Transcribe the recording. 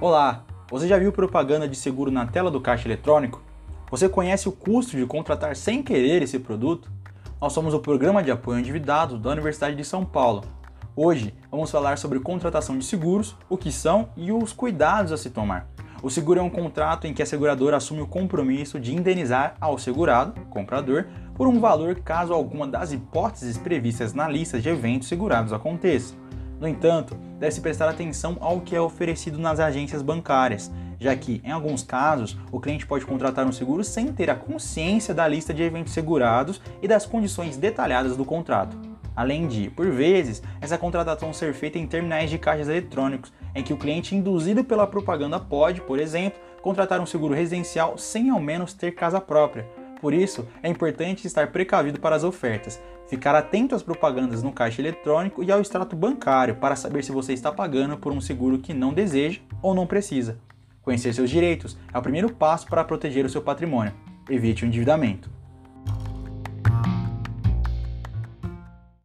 Olá, você já viu propaganda de seguro na tela do caixa eletrônico? Você conhece o custo de contratar sem querer esse produto? Nós somos o Programa de Apoio Endividado da Universidade de São Paulo. Hoje vamos falar sobre contratação de seguros, o que são e os cuidados a se tomar. O seguro é um contrato em que a seguradora assume o compromisso de indenizar ao segurado, comprador, por um valor caso alguma das hipóteses previstas na lista de eventos segurados aconteça. No entanto, deve-se prestar atenção ao que é oferecido nas agências bancárias, já que, em alguns casos, o cliente pode contratar um seguro sem ter a consciência da lista de eventos segurados e das condições detalhadas do contrato. Além de, por vezes, essa contratação ser feita em terminais de caixas eletrônicos, em que o cliente induzido pela propaganda pode, por exemplo, contratar um seguro residencial sem ao menos ter casa própria, por isso, é importante estar precavido para as ofertas, ficar atento às propagandas no caixa eletrônico e ao extrato bancário para saber se você está pagando por um seguro que não deseja ou não precisa. Conhecer seus direitos é o primeiro passo para proteger o seu patrimônio. Evite o endividamento.